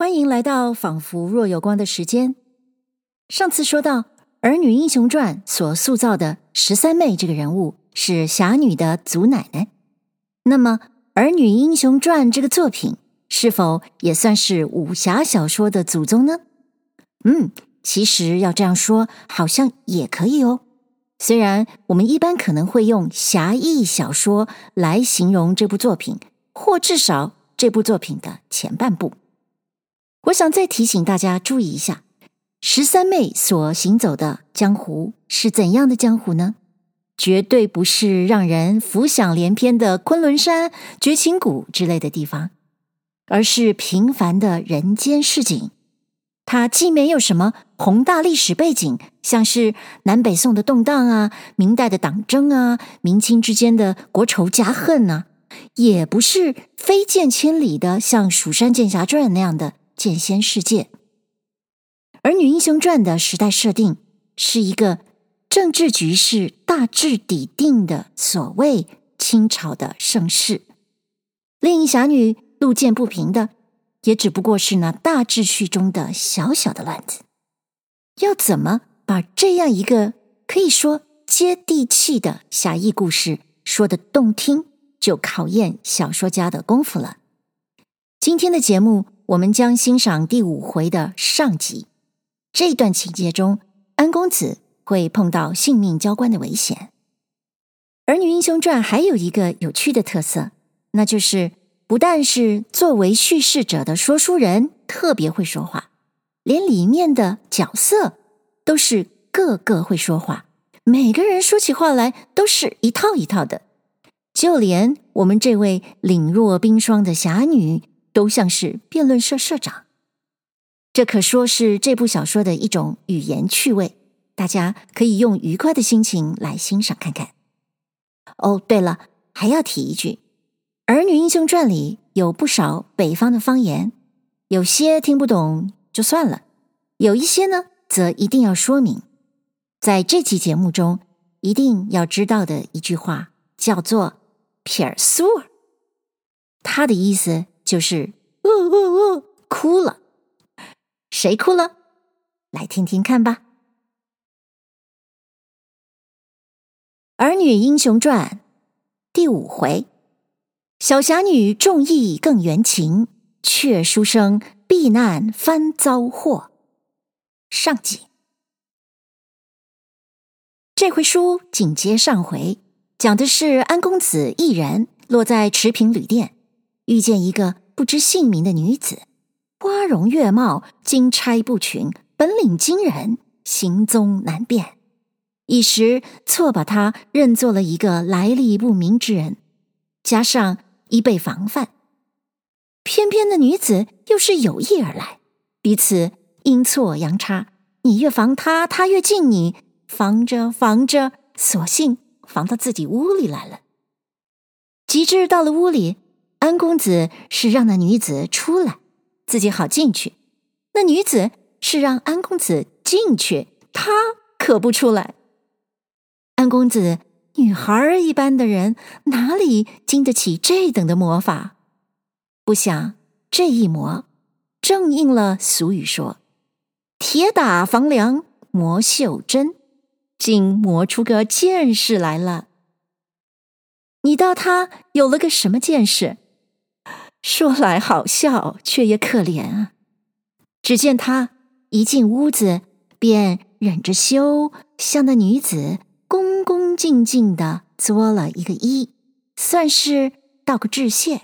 欢迎来到仿佛若有光的时间。上次说到《儿女英雄传》所塑造的十三妹这个人物是侠女的祖奶奶，那么《儿女英雄传》这个作品是否也算是武侠小说的祖宗呢？嗯，其实要这样说，好像也可以哦。虽然我们一般可能会用侠义小说来形容这部作品，或至少这部作品的前半部。我想再提醒大家注意一下，十三妹所行走的江湖是怎样的江湖呢？绝对不是让人浮想联翩的昆仑山、绝情谷之类的地方，而是平凡的人间市井。它既没有什么宏大历史背景，像是南北宋的动荡啊、明代的党争啊、明清之间的国仇家恨啊，也不是飞剑千里的，像《蜀山剑侠传》那样的。剑仙世界，《儿女英雄传》的时代设定是一个政治局势大致底定的所谓清朝的盛世。另一侠女路见不平的，也只不过是那大秩序中的小小的乱子。要怎么把这样一个可以说接地气的侠义故事说得动听，就考验小说家的功夫了。今天的节目。我们将欣赏第五回的上集。这一段情节中，安公子会碰到性命交关的危险。《儿女英雄传》还有一个有趣的特色，那就是不但是作为叙事者的说书人特别会说话，连里面的角色都是个个会说话，每个人说起话来都是一套一套的。就连我们这位凛若冰霜的侠女。都像是辩论社社长，这可说是这部小说的一种语言趣味，大家可以用愉快的心情来欣赏看看。哦，对了，还要提一句，《儿女英雄传》里有不少北方的方言，有些听不懂就算了，有一些呢，则一定要说明。在这期节目中，一定要知道的一句话叫做“撇儿苏儿”，它的意思。就是，呜呜呜，哭了。谁哭了？来听听看吧。《儿女英雄传》第五回，小侠女重义更圆情，却书生避难翻遭祸。上集。这回书紧接上回，讲的是安公子一人落在池平旅店。遇见一个不知姓名的女子，花容月貌，金钗不群，本领惊人，行踪难辨，一时错把她认作了一个来历不明之人，加上一备防范，偏偏那女子又是有意而来，彼此阴错阳差，你越防她，她越近你，防着防着，索性防到自己屋里来了。及至到了屋里。安公子是让那女子出来，自己好进去；那女子是让安公子进去，他可不出来。安公子女孩一般的人，哪里经得起这等的魔法？不想这一磨，正应了俗语说：“铁打房梁磨绣针”，竟磨出个剑士来了。你道他有了个什么见识？说来好笑，却也可怜啊！只见他一进屋子，便忍着羞，向那女子恭恭敬敬的作了一个揖，算是道个致谢。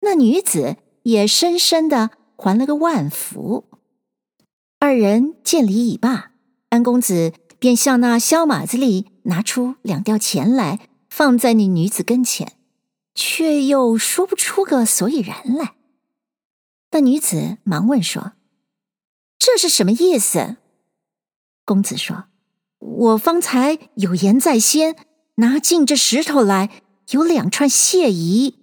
那女子也深深的还了个万福。二人见礼已罢，安公子便向那萧马子里拿出两吊钱来，放在那女子跟前。却又说不出个所以然来。那女子忙问说：“这是什么意思？”公子说：“我方才有言在先，拿进这石头来，有两串谢仪。”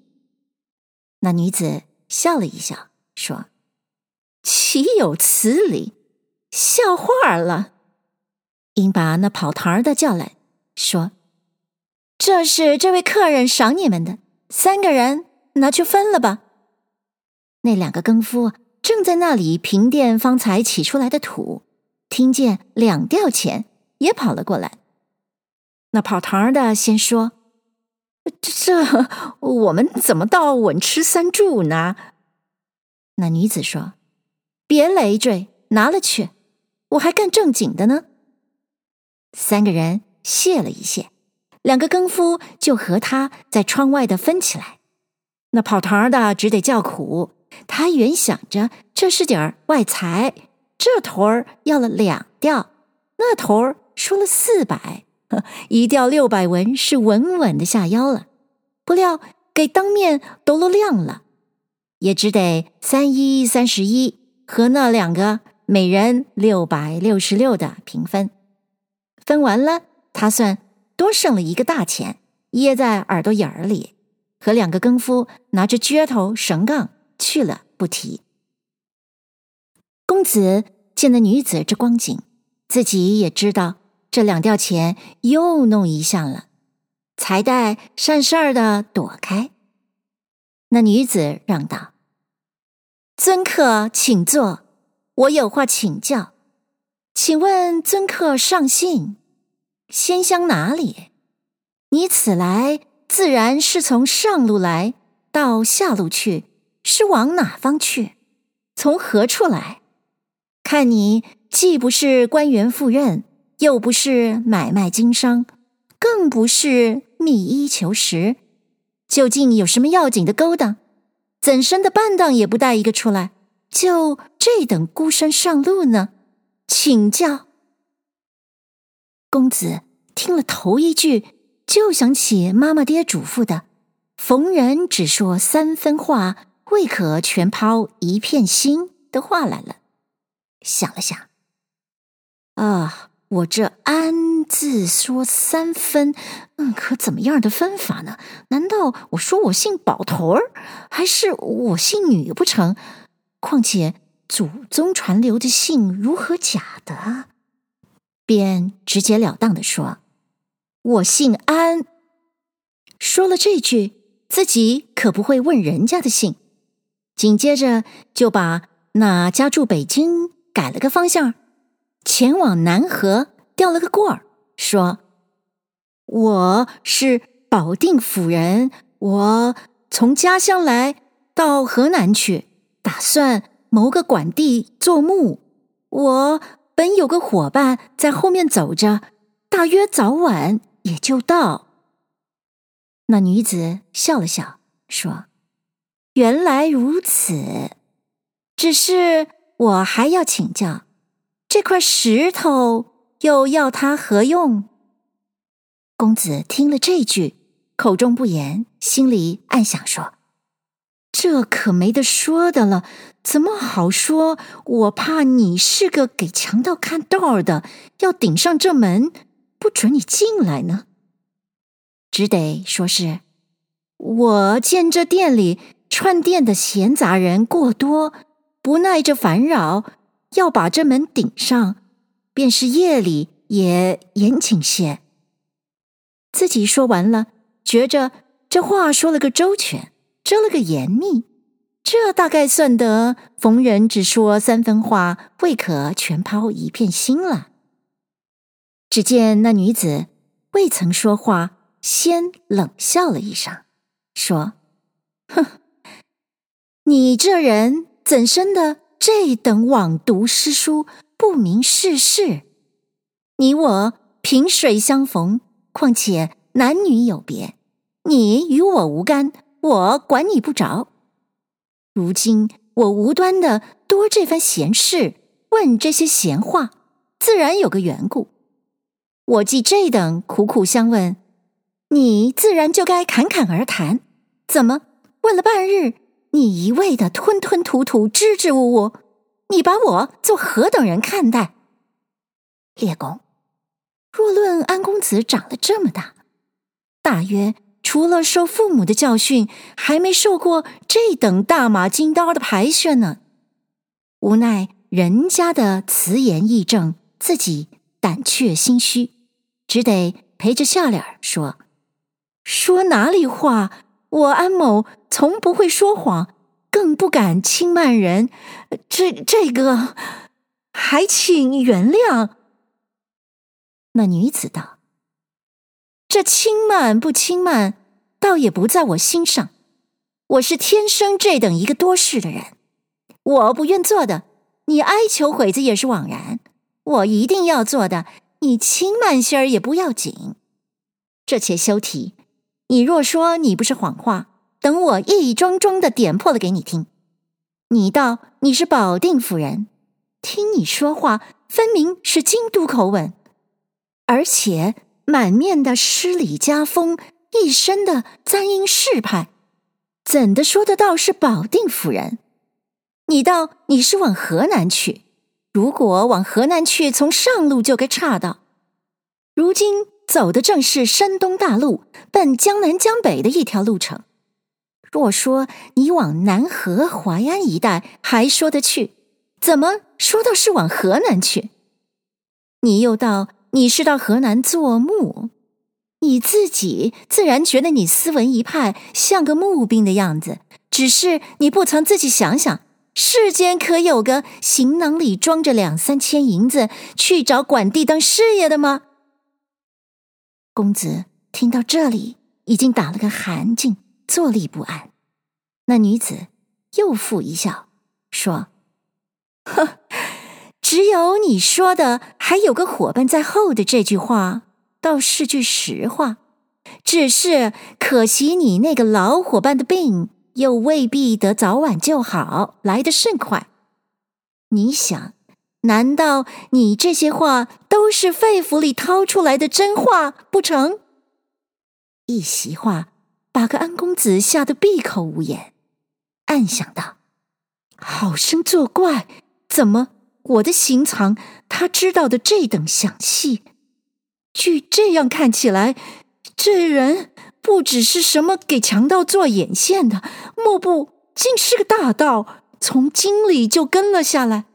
那女子笑了一笑，说：“岂有此理，笑话了。”应把那跑堂的叫来说：“这是这位客人赏你们的。”三个人拿去分了吧。那两个更夫正在那里平垫方才起出来的土，听见两吊钱，也跑了过来。那跑堂的先说：“这这我们怎么到稳吃三住呢？”那女子说：“别累赘，拿了去，我还干正经的呢。”三个人谢了一谢，两个更夫就和他在窗外的分起来。那跑堂的只得叫苦，他原想着这是点儿外财，这头儿要了两吊，那头儿说了四百。一吊六百文是稳稳的下腰了，不料给当面都露亮了，也只得三一三十一和那两个每人六百六十六的平分。分完了，他算多剩了一个大钱，掖在耳朵眼儿里，和两个更夫拿着撅头绳杠去了，不提。公子见那女子这光景，自己也知道。这两吊钱又弄一项了，才带善事儿的躲开。那女子让道：“尊客请坐，我有话请教，请问尊客上姓，先乡哪里？你此来自然是从上路来到下路去，是往哪方去？从何处来？看你既不是官员赴任。”又不是买卖经商，更不是觅衣求食，究竟有什么要紧的勾当？怎生的半当也不带一个出来？就这等孤身上路呢？请教。公子听了头一句，就想起妈妈爹嘱咐的：“逢人只说三分话，未可全抛一片心”的话来了。想了想，啊。我这安字说三分，嗯，可怎么样的分法呢？难道我说我姓宝头儿，还是我姓女不成？况且祖宗传流的姓如何假的？便直截了当的说：“我姓安。”说了这句，自己可不会问人家的姓。紧接着就把那家住北京改了个方向。前往南河调了个过儿，说：“我是保定府人，我从家乡来到河南去，打算谋个管地做幕。我本有个伙伴在后面走着，大约早晚也就到。”那女子笑了笑，说：“原来如此，只是我还要请教。”这块石头又要它何用？公子听了这句，口中不言，心里暗想说：“这可没得说的了，怎么好说？我怕你是个给强盗看道的，要顶上这门，不准你进来呢。只得说是我见这店里串店的闲杂人过多，不耐这烦扰。”要把这门顶上，便是夜里也严谨些。自己说完了，觉着这话说了个周全，遮了个严密，这大概算得逢人只说三分话，未可全抛一片心了。只见那女子未曾说话，先冷笑了一声，说：“哼，你这人怎生的？”这等枉读诗书，不明世事。你我萍水相逢，况且男女有别，你与我无干，我管你不着。如今我无端的多这番闲事，问这些闲话，自然有个缘故。我既这等苦苦相问，你自然就该侃侃而谈。怎么问了半日？你一味的吞吞吐吐、支支吾吾，你把我做何等人看待？列公，若论安公子长得这么大，大约除了受父母的教训，还没受过这等大马金刀的排训呢。无奈人家的辞严义正，自己胆怯心虚，只得陪着笑脸说：“说哪里话？”我安某从不会说谎，更不敢轻慢人。这这个，还请原谅。”那女子道：“这轻慢不轻慢，倒也不在我心上。我是天生这等一个多事的人，我不愿做的，你哀求会子也是枉然。我一定要做的，你轻慢些儿也不要紧。这且休提。你若说你不是谎话，等我一桩桩的点破了给你听。你道你是保定府人，听你说话分明是京都口吻。”而且满面的诗礼家风，一身的簪缨饰派，怎的说得到是保定府人？你道你是往河南去，如果往河南去，从上路就该岔道。如今走的正是山东大路，奔江南江北的一条路程。若说你往南河淮安一带，还说得去，怎么说到是往河南去？你又道。你是到河南做木，你自己自然觉得你斯文一派，像个木兵的样子。只是你不曾自己想想，世间可有个行囊里装着两三千银子去找管地当师爷的吗？公子听到这里，已经打了个寒噤，坐立不安。那女子又复一笑，说：“呵。”只有你说的“还有个伙伴在后”的这句话，倒是句实话。只是可惜你那个老伙伴的病，又未必得早晚就好，来得甚快。你想，难道你这些话都是肺腑里掏出来的真话不成？一席话，把个安公子吓得闭口无言，暗想道：“好生作怪，怎么？”我的行藏，他知道的这等详细。据这样看起来，这人不只是什么给强盗做眼线的，莫不竟是个大盗，从京里就跟了下来。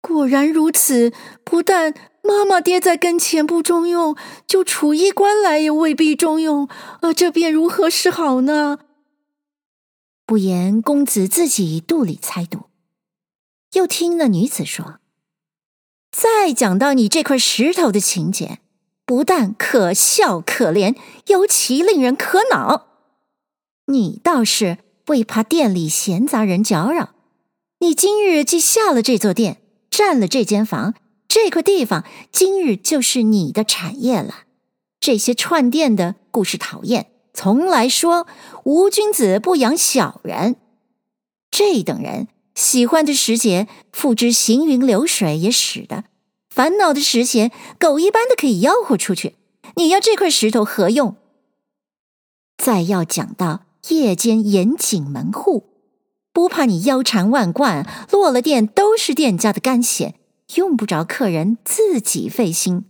果然如此，不但妈妈爹在跟前不中用，就楚衣官来也未必中用。呃，这便如何是好呢？不言公子自己肚里猜度。又听那女子说：“再讲到你这块石头的情节，不但可笑可怜，尤其令人可恼。你倒是为怕店里闲杂人搅扰，你今日既下了这座店，占了这间房，这块地方今日就是你的产业了。这些串店的故事讨厌，从来说无君子不养小人，这等人。”喜欢的时节，付之行云流水也使得；烦恼的时节，狗一般的可以吆喝出去。你要这块石头何用？再要讲到夜间严谨门户，不怕你腰缠万贯，落了店都是店家的干血，用不着客人自己费心。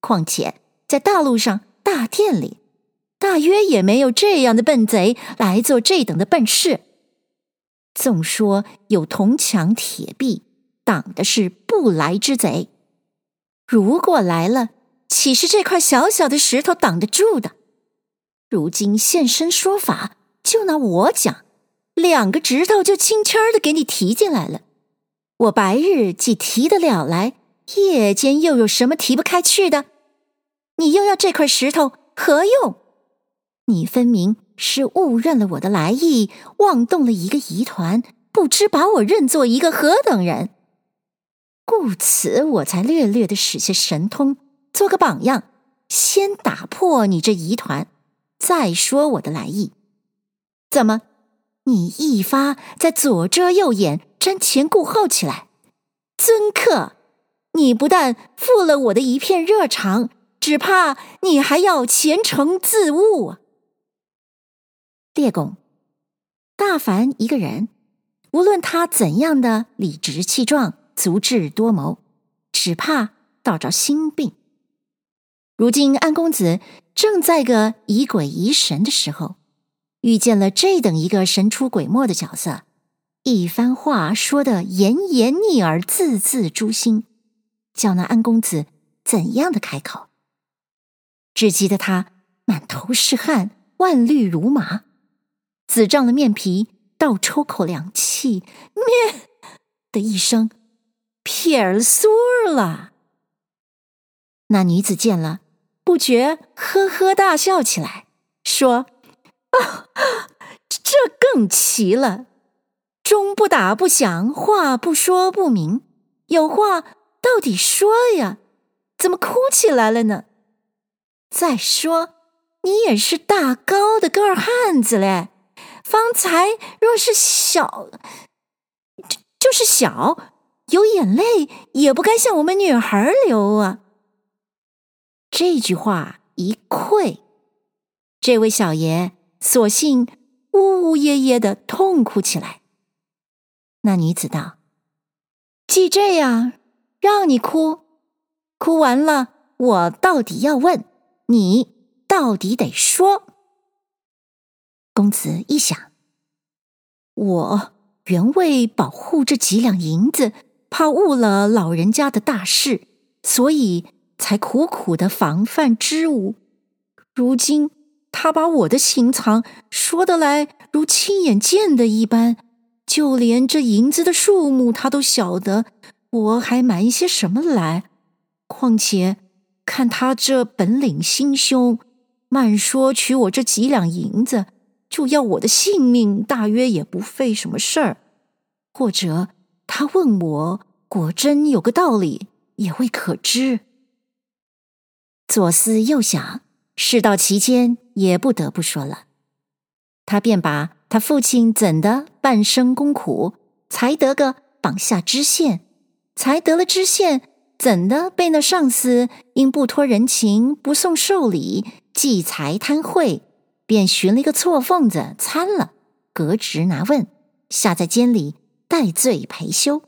况且在大路上大店里，大约也没有这样的笨贼来做这等的笨事。纵说有铜墙铁壁挡的是不来之贼，如果来了，岂是这块小小的石头挡得住的？如今现身说法，就拿我讲，两个指头就轻轻的给你提进来了。我白日既提得了来，夜间又有什么提不开去的？你又要这块石头何用？你分明。是误认了我的来意，妄动了一个疑团，不知把我认作一个何等人，故此我才略略的使些神通，做个榜样，先打破你这疑团，再说我的来意。怎么，你一发在左遮右掩，瞻前顾后起来？尊客，你不但负了我的一片热肠，只怕你还要前程自误啊！列公，大凡一个人，无论他怎样的理直气壮、足智多谋，只怕倒着心病。如今安公子正在个疑鬼疑神的时候，遇见了这等一个神出鬼没的角色，一番话说得言言逆耳，字字诛心，叫那安公子怎样的开口？只急得他满头是汗，万虑如麻。紫胀了面皮，倒抽口凉气，咩的一声，撇了苏了。那女子见了，不觉呵呵大笑起来，说：“啊，这更奇了！钟不打不响，话不说不明，有话到底说呀，怎么哭起来了呢？再说，你也是大高的个儿汉子嘞，方才若是小，就是小，有眼泪也不该向我们女孩流啊。”这句话一溃，这位小爷索性呜呜咽咽的痛哭起来。那女子道：“既这样，让你哭，哭完了，我到底要问你，到底得说。”公子一想，我原为保护这几两银子，怕误了老人家的大事，所以。才苦苦的防范支吾，如今他把我的行藏说得来如亲眼见的一般，就连这银子的数目他都晓得，我还瞒些什么来？况且看他这本领心胸，慢说取我这几两银子，就要我的性命，大约也不费什么事儿；或者他问我，果真有个道理，也未可知。左思右想，事到其间，也不得不说了。他便把他父亲怎的半生功苦，才得个榜下知县，才得了知县，怎的被那上司因不托人情，不送寿礼，计财贪贿，便寻了一个错缝子参了，革职拿问，下在监里戴罪陪修，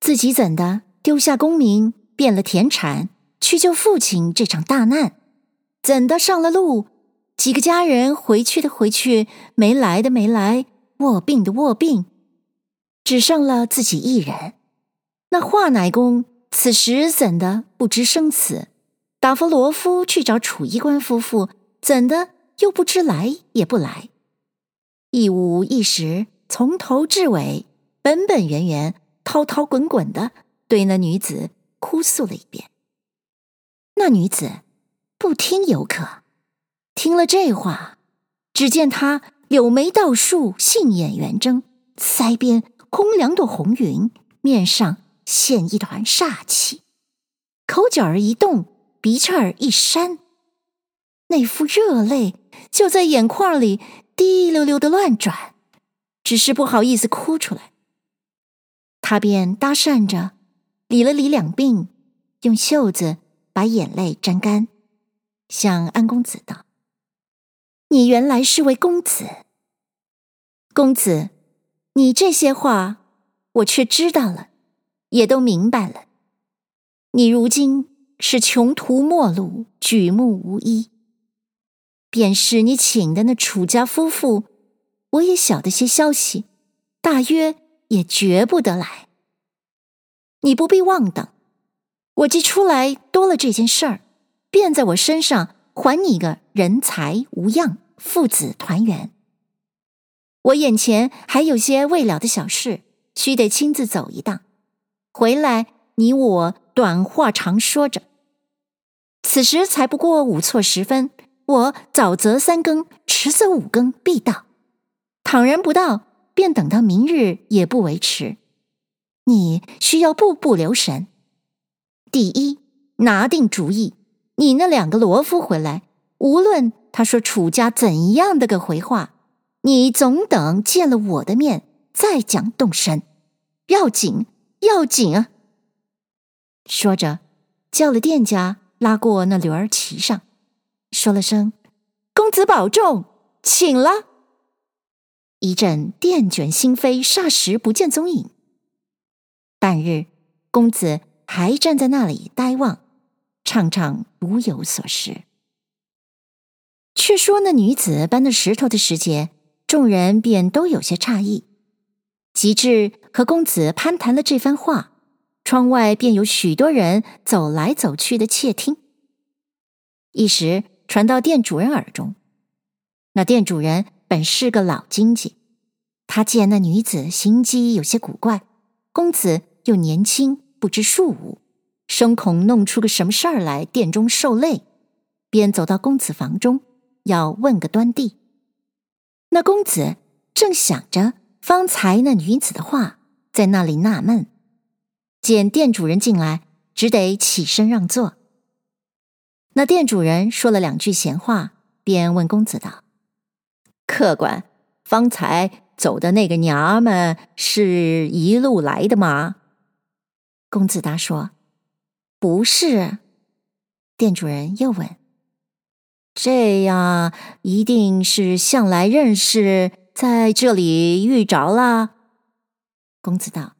自己怎的丢下功名，变了田产。去救父亲这场大难，怎的上了路？几个家人回去的回去，没来的没来，卧病的卧病，只剩了自己一人。那华乃公此时怎的不知生死？打发罗夫去找楚衣官夫妇，怎的又不知来也不来？一五一十，从头至尾，本本源源，滔滔滚滚的对那女子哭诉了一遍。那女子不听犹可，听了这话，只见她柳眉倒竖，杏眼圆睁，腮边空两朵红云，面上现一团煞气，口角儿一动，鼻翅儿一扇，那副热泪就在眼眶里滴溜溜的乱转，只是不好意思哭出来。他便搭讪着，理了理两鬓，用袖子。把眼泪沾干，向安公子道：“你原来是位公子，公子，你这些话我却知道了，也都明白了。你如今是穷途末路，举目无依，便是你请的那楚家夫妇，我也晓得些消息，大约也绝不得来。你不必妄等。”我既出来多了这件事儿，便在我身上还你个人财无恙，父子团圆。我眼前还有些未了的小事，须得亲自走一趟。回来你我短话长说着。此时才不过午错时分，我早则三更，迟则五更必到。倘然不到，便等到明日也不为迟。你需要步步留神。第一，拿定主意，你那两个罗夫回来，无论他说楚家怎样的个回话，你总等见了我的面再讲动身，要紧，要紧啊！说着，叫了店家拉过那驴儿骑上，说了声“公子保重，请了”，一阵电卷心飞，霎时不见踪影。半日，公子。还站在那里呆望，怅怅如有所失。却说那女子搬那石头的时节，众人便都有些诧异。及至和公子攀谈了这番话，窗外便有许多人走来走去的窃听。一时传到店主人耳中，那店主人本是个老经济，他见那女子行迹有些古怪，公子又年轻，不知术务，生恐弄出个什么事儿来，殿中受累，便走到公子房中，要问个端地。那公子正想着方才那女子的话，在那里纳闷，见店主人进来，只得起身让座。那店主人说了两句闲话，便问公子道：“客官，方才走的那个娘们是一路来的吗？”公子答说：“不是。”店主人又问。这样一定是向来认识，在这里遇着了。公子道：“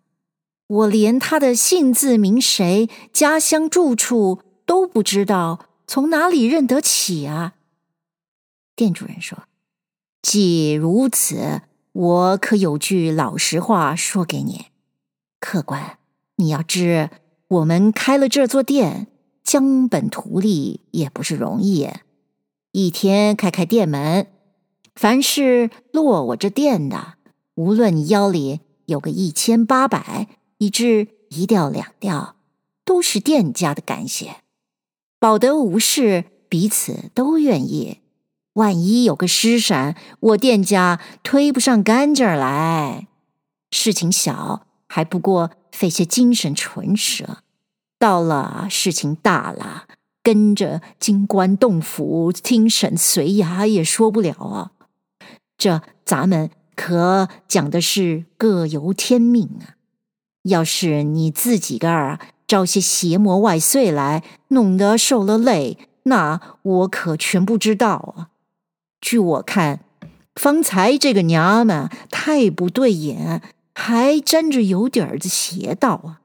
我连他的姓字名谁、家乡住处都不知道，从哪里认得起啊？”店主人说：“既如此，我可有句老实话说给你，客官，你要知，我们开了这座店，将本图利也不是容易。”一天开开店门，凡是落我这店的，无论你腰里有个一千八百，以至一吊两吊，都是店家的感谢，保得无事，彼此都愿意。万一有个失闪，我店家推不上干净来。事情小还不过费些精神唇舌，到了事情大了。跟着金官洞府听审随衙也说不了啊！这咱们可讲的是各由天命啊！要是你自己个儿招些邪魔外祟来，弄得受了累，那我可全不知道啊！据我看，方才这个娘们太不对眼，还沾着有点儿的邪道啊！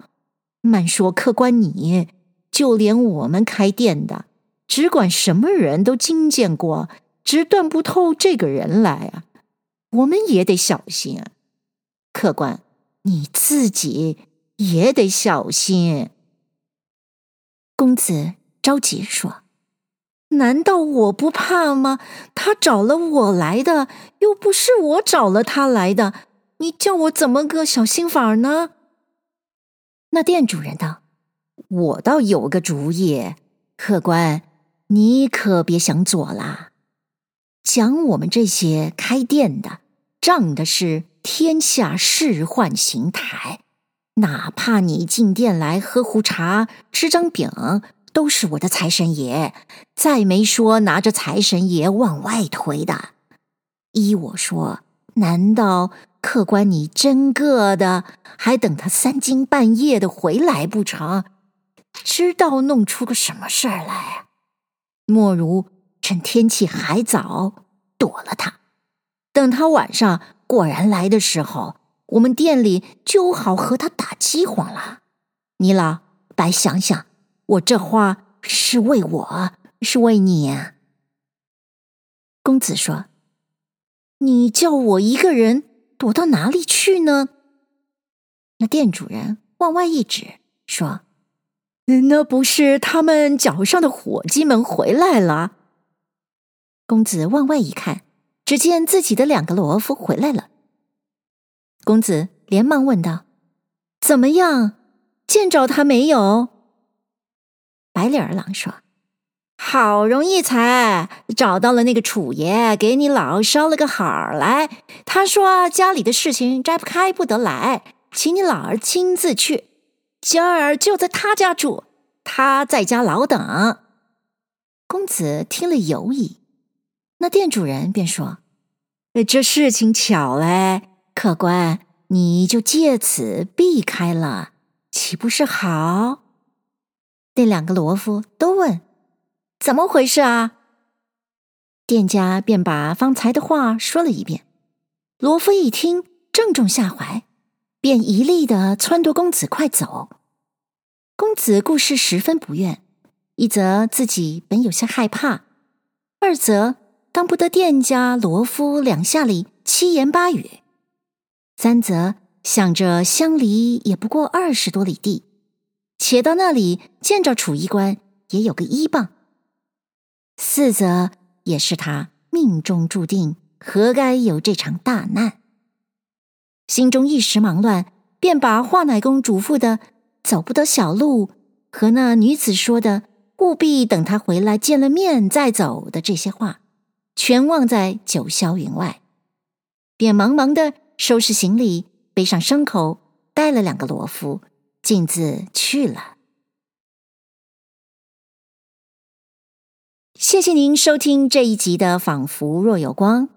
慢说客官你。就连我们开店的，只管什么人都经见过，只断不透这个人来啊！我们也得小心啊！客官，你自己也得小心。公子着急说：“难道我不怕吗？他找了我来的，又不是我找了他来的，你叫我怎么个小心法呢？”那店主人道。我倒有个主意，客官，你可别想左啦。讲我们这些开店的，仗的是天下世宦形态，哪怕你进店来喝壶茶、吃张饼，都是我的财神爷。再没说拿着财神爷往外推的。依我说，难道客官你真个的，还等他三更半夜的回来不成？知道弄出个什么事儿来，莫如趁天气还早躲了他，等他晚上果然来的时候，我们店里就好和他打饥荒了。你老白想想，我这话是为我，是为你啊。公子说：“你叫我一个人躲到哪里去呢？”那店主人往外一指，说。那不是他们脚上的伙计们回来了？公子往外一看，只见自己的两个罗夫回来了。公子连忙问道：“怎么样？见着他没有？”白脸儿郎说：“好容易才找到了那个楚爷，给你老捎了个好儿来。他说家里的事情摘不开，不得来，请你老儿亲自去。”今儿就在他家住，他在家老等。公子听了犹疑，那店主人便说：“这事情巧嘞，客官你就借此避开了，岂不是好？”那两个罗夫都问：“怎么回事啊？”店家便把方才的话说了一遍。罗夫一听，正中下怀。便一力的撺掇公子快走。公子故事十分不愿，一则自己本有些害怕，二则当不得店家罗夫两下里七言八语，三则想着相离也不过二十多里地，且到那里见着楚衣官也有个依傍，四则也是他命中注定，何该有这场大难。心中一时忙乱，便把华乃公嘱咐的“走不得小路”和那女子说的“务必等他回来见了面再走”的这些话，全忘在九霄云外，便忙忙的收拾行李，背上牲口，带了两个罗夫，径自去了。谢谢您收听这一集的《仿佛若有光》，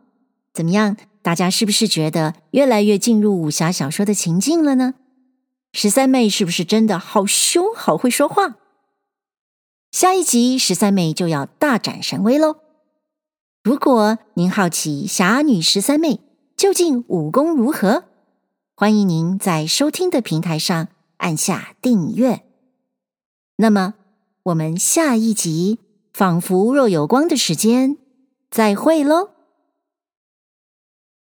怎么样？大家是不是觉得越来越进入武侠小说的情境了呢？十三妹是不是真的好凶、好会说话？下一集十三妹就要大展神威喽！如果您好奇侠女十三妹究竟武功如何，欢迎您在收听的平台上按下订阅。那么，我们下一集。仿佛若有光的时间，再会喽。